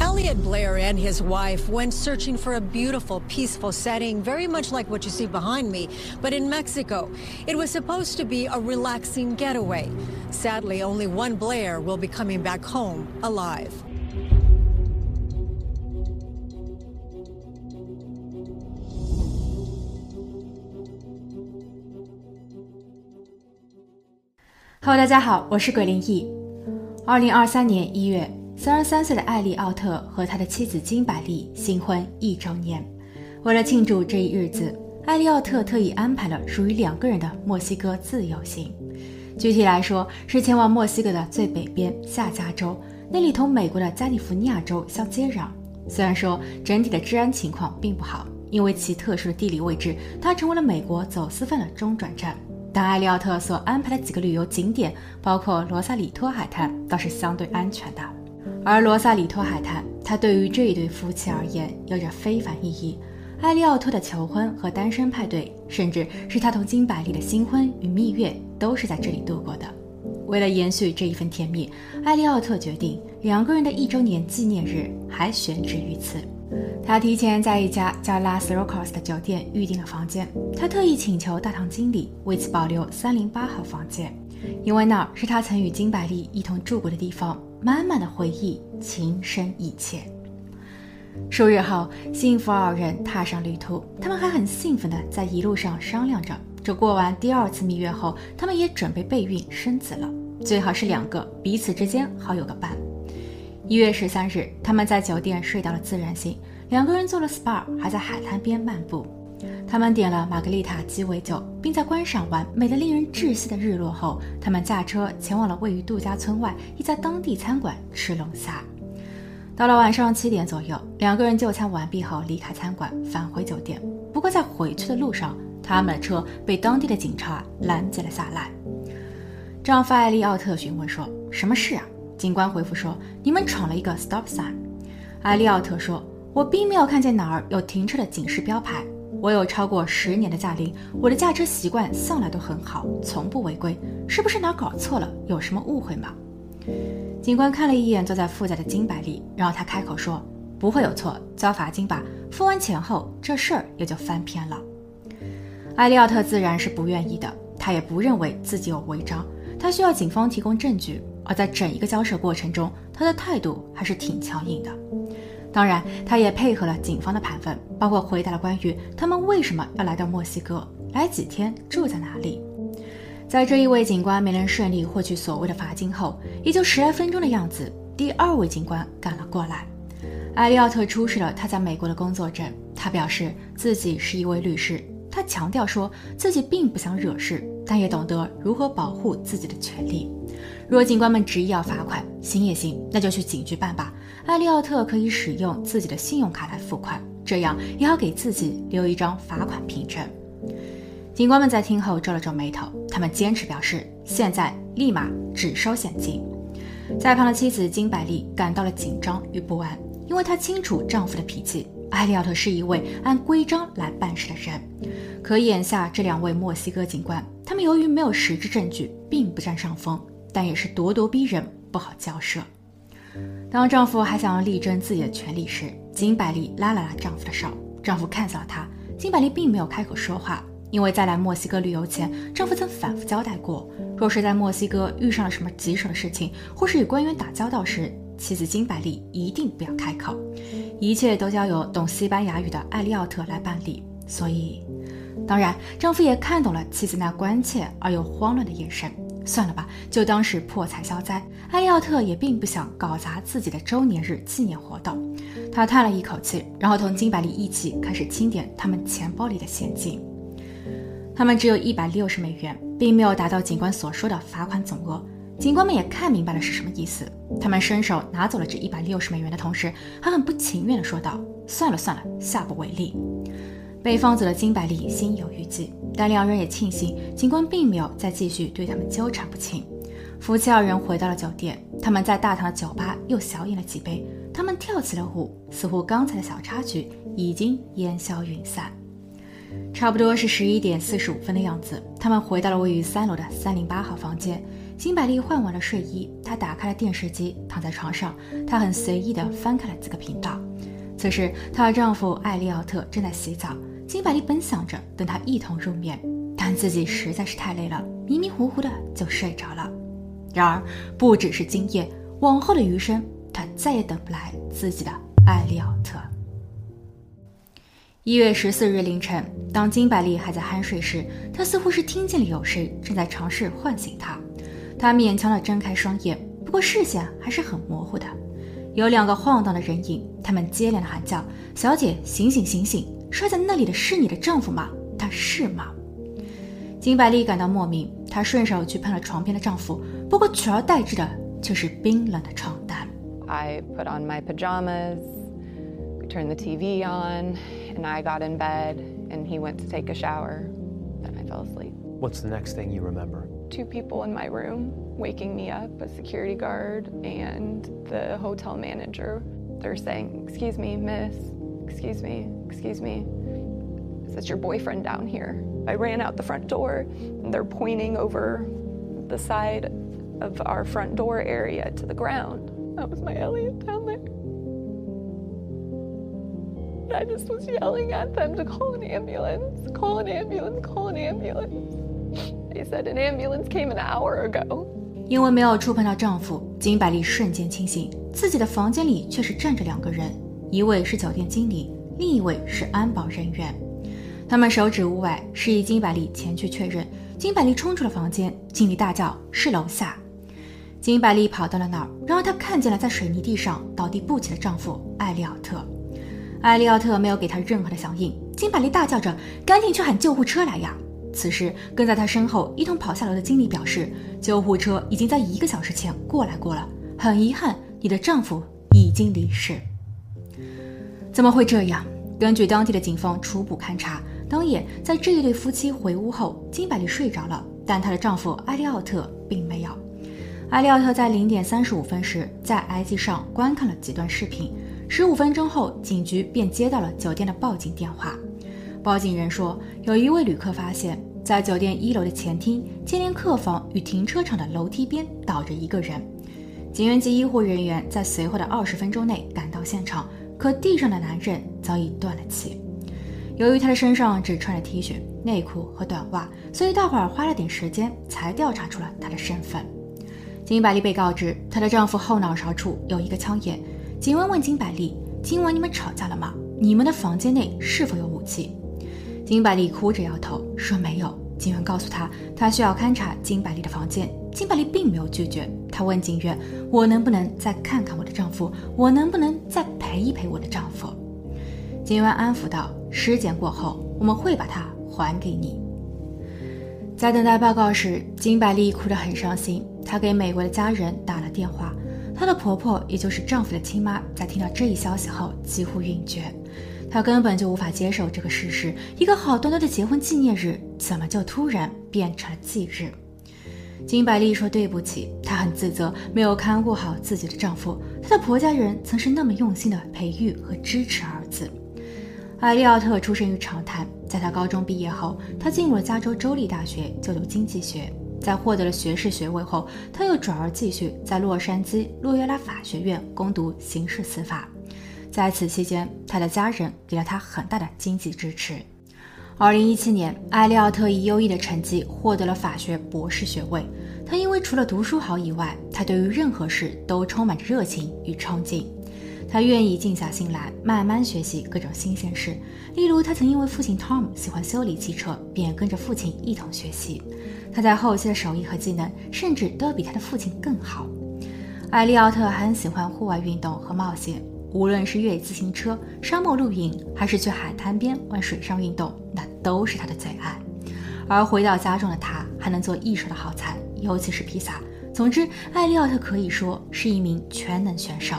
Elliot Blair and his wife went searching for a beautiful, peaceful setting, very much like what you see behind me, but in Mexico. It was supposed to be a relaxing getaway. Sadly, only one Blair will be coming back home alive. 哈喽，大家好，我是鬼灵异。二零二三年一月， 三十三岁的艾利奥特和他的妻子金百利新婚一周年。为了庆祝这一日子，艾利奥特特意安排了属于两个人的墨西哥自由行。具体来说，是前往墨西哥的最北边下加州，那里同美国的加利福尼亚州相接壤。虽然说整体的治安情况并不好，因为其特殊的地理位置，它成为了美国走私犯的中转站。但艾利奥特所安排的几个旅游景点，包括罗萨里托海滩，倒是相对安全的。而罗萨里托海滩，它对于这一对夫妻而言有着非凡意义。艾利奥特的求婚和单身派对，甚至是他同金百利的新婚与蜜月，都是在这里度过的。为了延续这一份甜蜜，艾利奥特决定两个人的一周年纪念日还选址于此。他提前在一家叫 Las Rocas 的酒店预订了房间。他特意请求大堂经理为其保留三零八号房间，因为那是他曾与金百利一同住过的地方，满满的回忆，情深意切。数日后，幸福二人踏上旅途，他们还很兴奋地在一路上商量着：这过完第二次蜜月后，他们也准备备孕生子了，最好是两个，彼此之间好有个伴。一月十三日，他们在酒店睡到了自然醒，两个人做了 SPA，还在海滩边漫步。他们点了玛格丽塔鸡尾酒，并在观赏完美得令人窒息的日落后，他们驾车前往了位于度假村外一家当地餐馆吃龙虾。到了晚上七点左右，两个人就餐完毕后离开餐馆，返回酒店。不过在回去的路上，他们的车被当地的警察拦截了下来。丈夫艾利奥特询问说：“什么事啊？”警官回复说：“你们闯了一个 stop sign。”艾利奥特说：“我并没有看见哪儿有停车的警示标牌。我有超过十年的驾龄，我的驾车习惯向来都很好，从不违规。是不是哪搞错了？有什么误会吗？”警官看了一眼坐在副驾的金百利，然后他开口说：“不会有错，交罚金吧。付完钱后，这事儿也就翻篇了。”艾利奥特自然是不愿意的，他也不认为自己有违章，他需要警方提供证据。而在整一个交涉过程中，他的态度还是挺强硬的。当然，他也配合了警方的盘问，包括回答了关于他们为什么要来到墨西哥，来几天，住在哪里。在这一位警官没能顺利获取所谓的罚金后，也就十来分钟的样子，第二位警官赶了过来。艾利奥特出示了他在美国的工作证，他表示自己是一位律师，他强调说自己并不想惹事，但也懂得如何保护自己的权利。若警官们执意要罚款，行也行，那就去警局办吧。艾利奥特可以使用自己的信用卡来付款，这样也好给自己留一张罚款凭证。警官们在听后皱了皱眉头，他们坚持表示现在立马只收现金。在旁的妻子金百利感到了紧张与不安，因为她清楚丈夫的脾气。艾利奥特是一位按规章来办事的人，可眼下这两位墨西哥警官，他们由于没有实质证据，并不占上风。但也是咄咄逼人，不好交涉。当丈夫还想要力争自己的权利时，金百利拉了拉丈夫的手。丈夫看向了她，金百利并没有开口说话，因为在来墨西哥旅游前，丈夫曾反复交代过，若是在墨西哥遇上了什么棘手的事情，或是与官员打交道时，妻子金百利一定不要开口，一切都交由懂西班牙语的艾利奥特来办理。所以，当然，丈夫也看懂了妻子那关切而又慌乱的眼神。算了吧，就当是破财消灾。艾奥特也并不想搞砸自己的周年日纪念活动。他叹了一口气，然后同金百利一起开始清点他们钱包里的现金。他们只有一百六十美元，并没有达到警官所说的罚款总额。警官们也看明白了是什么意思。他们伸手拿走了这一百六十美元的同时，还很不情愿地说道：“算了算了，下不为例。”被放走的金百利心有余悸，但两人也庆幸警官并没有再继续对他们纠缠不清。夫妻二人回到了酒店，他们在大堂的酒吧又小饮了几杯，他们跳起了舞，似乎刚才的小插曲已经烟消云散。差不多是十一点四十五分的样子，他们回到了位于三楼的三零八号房间。金百利换完了睡衣，她打开了电视机，躺在床上，她很随意地翻开了几个频道。此时，她的丈夫艾利奥特正在洗澡。金百利本想着等他一同入眠，但自己实在是太累了，迷迷糊糊的就睡着了。然而，不只是今夜，往后的余生，他再也等不来自己的艾利奥特。一月十四日凌晨，当金百利还在酣睡时，他似乎是听见了有谁正在尝试唤醒他。他勉强的睁开双眼，不过视线还是很模糊的。有两个晃荡的人影，他们接连的喊叫：“小姐，醒醒，醒醒！”摔在那里的是你的丈夫吗？他是吗？金百丽感到莫名，她顺手去碰了床边的丈夫，不过取而代之的却是冰冷的床单。I put on my pajamas, turned the TV on, and I got in bed. And he went to take a shower. Then I fell asleep. What's the next thing you remember? Two people in my room waking me up a security guard and the hotel manager. They're saying, Excuse me, miss. Excuse me, excuse me. Is that your boyfriend down here? I ran out the front door and they're pointing over the side of our front door area to the ground. That was my Elliot down there. I just was yelling at them to call an ambulance, call an ambulance, call an ambulance. They said an ambulance came an hour ago. 因为没有触碰到丈夫，金百丽瞬间清醒，自己的房间里却是站着两个人，一位是酒店经理，另一位是安保人员。他们手指屋外，示意金百利前去确认。金百利冲出了房间，经理大叫：“是楼下！”金百利跑到了那儿，然后她看见了在水泥地上倒地不起的丈夫艾利奥特。艾利奥特没有给她任何的响应。金百利大叫着：“赶紧去喊救护车来呀！”此时，跟在她身后一同跑下楼的经理表示：“救护车已经在一个小时前过来过了。很遗憾，你的丈夫已经离世。”怎么会这样？根据当地的警方初步勘查，当夜在这一对夫妻回屋后，金百利睡着了，但她的丈夫艾利奥特并没有。艾利奥特在零点三十五分时在 IG 上观看了几段视频，十五分钟后，警局便接到了酒店的报警电话。报警人说，有一位旅客发现，在酒店一楼的前厅、接连客房与停车场的楼梯边倒着一个人。警员及医护人员在随后的二十分钟内赶到现场。可地上的男人早已断了气，由于他的身上只穿着 T 恤、内裤和短袜，所以大伙儿花了点时间才调查出了他的身份。金百丽被告知她的丈夫后脑勺处有一个枪眼。警官问金百丽：“今晚你们吵架了吗？你们的房间内是否有武器？”金百丽哭着摇头说没有。警员告诉她，她需要勘察金百丽的房间。金百丽并没有拒绝，她问警员：“我能不能再看看我的丈夫？我能不能再陪一陪我的丈夫？”警员安抚道：“尸检过后，我们会把他还给你。”在等待报告时，金百丽哭得很伤心。她给美国的家人打了电话，她的婆婆，也就是丈夫的亲妈，在听到这一消息后几乎晕厥。她根本就无法接受这个事实：一个好端端的结婚纪念日，怎么就突然变成了忌日？金百丽说：“对不起，她很自责，没有看顾好自己的丈夫。她的婆家人曾是那么用心的培育和支持儿子。”艾利奥特出生于长滩，在他高中毕业后，他进入了加州州立大学就读经济学。在获得了学士学位后，他又转而继续在洛杉矶洛约拉法学院攻读刑事司法。在此期间，他的家人给了他很大的经济支持。二零一七年，艾利奥特以优异的成绩获得了法学博士学位。他因为除了读书好以外，他对于任何事都充满着热情与憧憬。他愿意静下心来，慢慢学习各种新鲜事。例如，他曾因为父亲 Tom 喜欢修理汽车，便跟着父亲一同学习。他在后期的手艺和技能，甚至都比他的父亲更好。艾利奥特很喜欢户外运动和冒险。无论是越野自行车、沙漠露营，还是去海滩边玩水上运动，那都是他的最爱。而回到家中的他，还能做一手的好菜，尤其是披萨。总之，艾利奥特可以说是一名全能选手。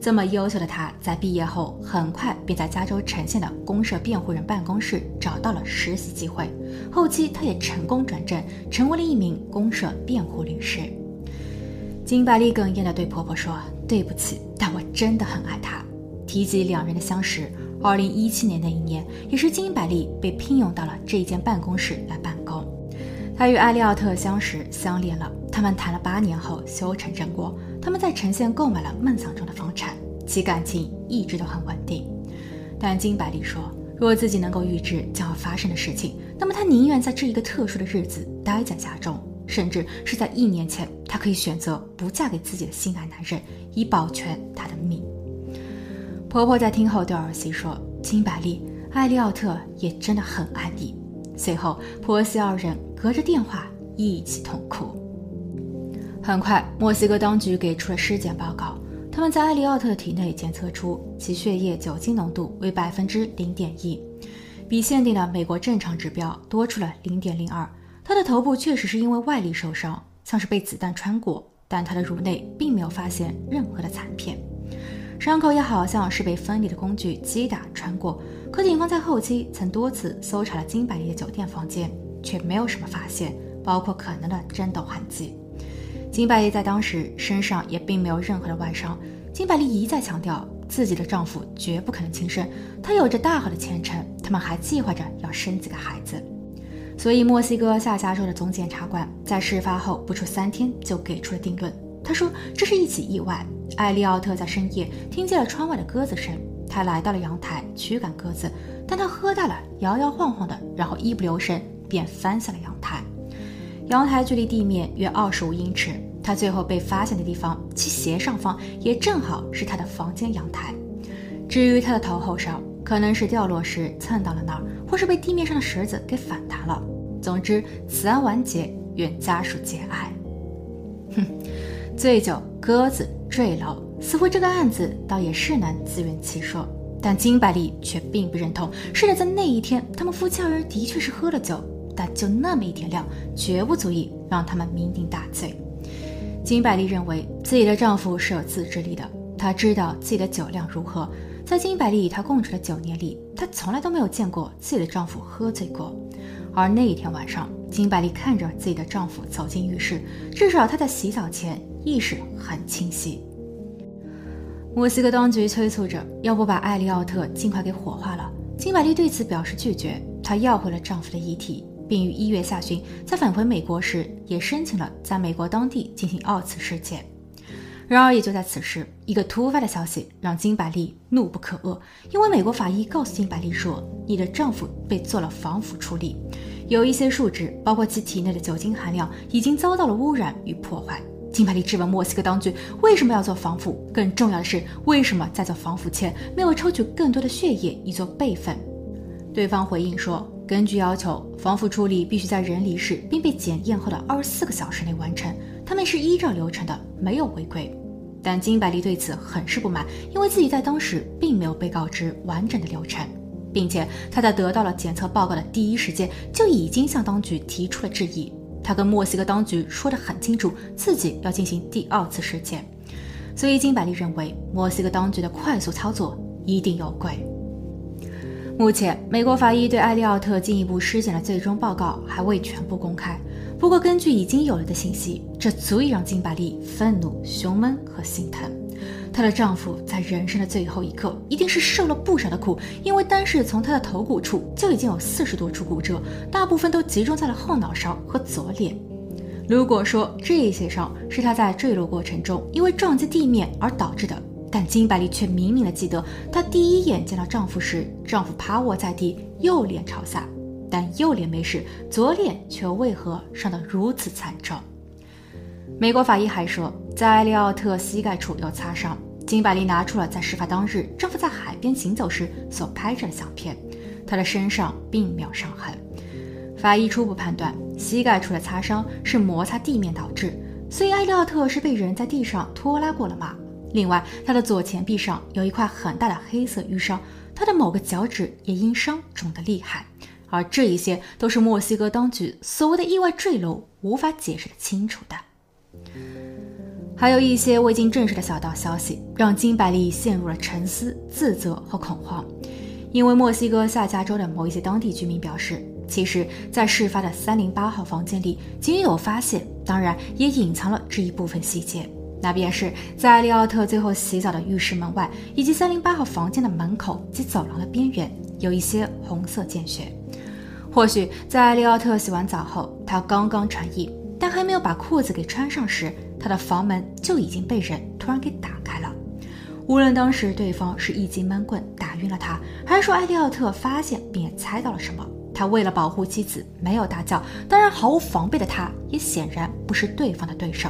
这么优秀的他，在毕业后很快便在加州城县的公社辩护人办公室找到了实习机会。后期，他也成功转正，成为了一名公社辩护律师。金百利哽咽地对婆婆说：“对不起，但我真的很爱他。”提及两人的相识，二零一七年的一年，也是金百利被聘用到了这一间办公室来办公。他与艾利奥特相识相恋了，他们谈了八年后修成正果。他们在城县购买了梦想中的房产，其感情一直都很稳定。但金百利说，若自己能够预知将要发生的事情，那么他宁愿在这一个特殊的日子待在家中，甚至是在一年前，她可以选择不嫁给自己的心爱男人，以保全她的命。婆婆在听后对儿媳说：“金百利，艾利奥特也真的很爱你。”随后，婆媳二人隔着电话一起痛哭。很快，墨西哥当局给出了尸检报告，他们在艾利奥特的体内检测出其血液酒精浓度为百分之零点一，比限定的美国正常指标多出了零点零二。他的头部确实是因为外力受伤，像是被子弹穿过，但他的颅内并没有发现任何的残片。伤口也好像是被锋利的工具击打穿过，可警方在后期曾多次搜查了金百利的酒店房间，却没有什么发现，包括可能的战斗痕迹。金百利在当时身上也并没有任何的外伤。金百利一再强调自己的丈夫绝不可能轻生，她有着大好的前程，他们还计划着要生几个孩子。所以，墨西哥下加州的总检察官在事发后不出三天就给出了定论。他说这是一起意外。艾利奥特在深夜听见了窗外的鸽子声，他来到了阳台驱赶鸽子，但他喝大了，摇摇晃晃的，然后一不留神便翻下了阳台。阳台距离地面约二十五英尺，他最后被发现的地方，其斜上方也正好是他的房间阳台。至于他的头后上，可能是掉落时蹭到了那儿，或是被地面上的石子给反弹了。总之，此案完结，愿家属节哀。哼，醉酒。鸽子坠楼，似乎这个案子倒也是能自圆其说，但金百利却并不认同。是的，在那一天，他们夫妻二人的确是喝了酒，但就那么一点量，绝不足以让他们酩酊大醉。金百利认为自己的丈夫是有自制力的，她知道自己的酒量如何。在金百利与她共处的九年里，她从来都没有见过自己的丈夫喝醉过。而那一天晚上，金百利看着自己的丈夫走进浴室，至少她在洗澡前。意识很清晰。墨西哥当局催促着，要不把艾利奥特尽快给火化了。金百利对此表示拒绝，她要回了丈夫的遗体，并于一月下旬在返回美国时，也申请了在美国当地进行二次尸检。然而，也就在此时，一个突发的消息让金百利怒不可遏，因为美国法医告诉金百利说，你的丈夫被做了防腐处理，有一些数值，包括其体内的酒精含量，已经遭到了污染与破坏。金百利质问墨西哥当局为什么要做防腐，更重要的是，为什么在做防腐前没有抽取更多的血液以做备份？对方回应说，根据要求，防腐处理必须在人离世并被检验后的二十四个小时内完成，他们是依照流程的，没有违规。但金百利对此很是不满，因为自己在当时并没有被告知完整的流程，并且他在得到了检测报告的第一时间就已经向当局提出了质疑。他跟墨西哥当局说得很清楚，自己要进行第二次尸检，所以金百利认为墨西哥当局的快速操作一定有鬼。目前，美国法医对艾利奥特进一步尸检的最终报告还未全部公开。不过，根据已经有了的信息，这足以让金百利愤怒、胸闷和心疼。她的丈夫在人生的最后一刻一定是受了不少的苦，因为单是从他的头骨处就已经有四十多处骨折，大部分都集中在了后脑勺和左脸。如果说这些伤是她在坠落过程中因为撞击地面而导致的，但金百利却明明的记得，她第一眼见到丈夫时，丈夫趴卧在地，右脸朝下，但右脸没事，左脸却为何伤得如此惨重？美国法医还说，在艾利奥特膝盖处有擦伤。金百利拿出了在事发当日丈夫在海边行走时所拍摄的相片，他的身上并没有伤痕。法医初步判断，膝盖处的擦伤是摩擦地面导致，所以艾利奥特是被人在地上拖拉过了吗？另外，他的左前臂上有一块很大的黑色淤伤，他的某个脚趾也因伤肿得厉害，而这一些都是墨西哥当局所谓的意外坠楼无法解释的清楚的。还有一些未经证实的小道消息，让金百利陷入了沉思、自责和恐慌。因为墨西哥下加州的某一些当地居民表示，其实，在事发的三零八号房间里，仅有发现，当然也隐藏了这一部分细节，那便是在利奥特最后洗澡的浴室门外，以及三零八号房间的门口及走廊的边缘，有一些红色见血。或许在艾利奥特洗完澡后，他刚刚穿衣，但还没有把裤子给穿上时，他的房门就已经被人突然给打开了。无论当时对方是一记闷棍打晕了他，还是说艾利奥特发现并也猜到了什么，他为了保护妻子没有大叫。当然，毫无防备的他，也显然不是对方的对手。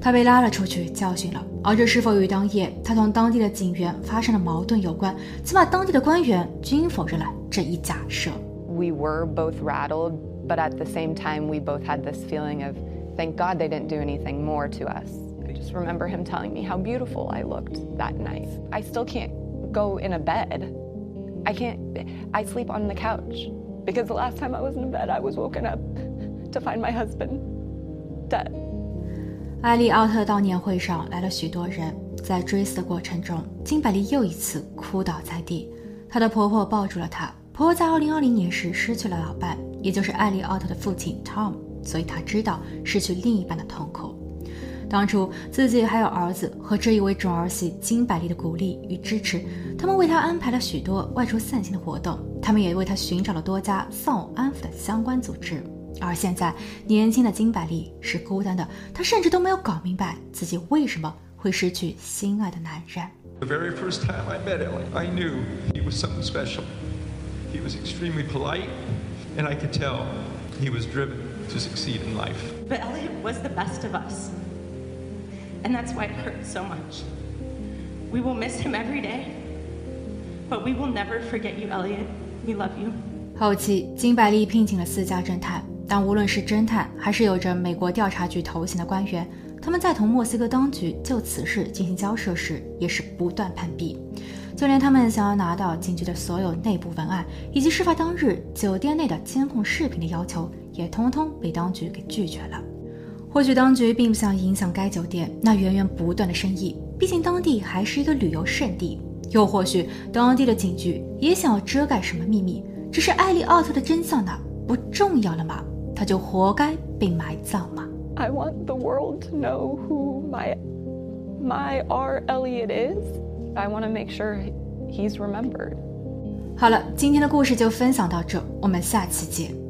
他被拉了出去教训了，而这是否与当夜他同当地的警员发生了矛盾有关？起码当地的官员均否认了这一假设。We were both rattled, but at the same time, we both had this feeling of, thank God they didn't do anything more to us. I just remember him telling me how beautiful I looked that night. I still can't go in a bed. I can't, I sleep on the couch because the last time I was in bed, I was woken up to find my husband dead. 艾利奥特悼念会上来了许多人，在追思的过程中，金百利又一次哭倒在地。她的婆婆抱住了她， 婆婆在2020年时失去了老伴，也就是艾利奥特的父亲 Tom，所以她知道失去另一半的痛苦。当初自己还有儿子和这一位准儿媳金百利的鼓励与支持，他们为她安排了许多外出散心的活动，他们也为她寻找了多家丧偶安抚的相关组织。而现在，年轻的金百利是孤单的，她甚至都没有搞明白自己为什么会失去心爱的男人。The very first time I met Elliot, I knew he was something special. He was extremely polite, and I could tell he was driven to succeed in life. But Elliot was the best of us. And that's why it hurts so much. We will miss him every day. But we will never forget you, Elliot. We love you. 后期，金百利聘请了四家侦探，但无论是侦探还是有着美国调查局头衔的官员。他们在同墨西哥当局就此事进行交涉时，也是不断碰壁。 就连他们想要拿到警局的所有内部文案，以及事发当日酒店内的监控视频的要求，也通通被当局给拒绝了。或许当局并不想影响该酒店那源源不断的生意，毕竟当地还是一个旅游胜地；又或许当地的警局也想要遮盖什么秘密，只是艾利奥特的真相呢？不重要了吗？他就活该被埋葬吗？I want the world to know who my my R Elliot is. I want to make sure he's remembered. 好了，今天的故事就分享到这，我们下期见。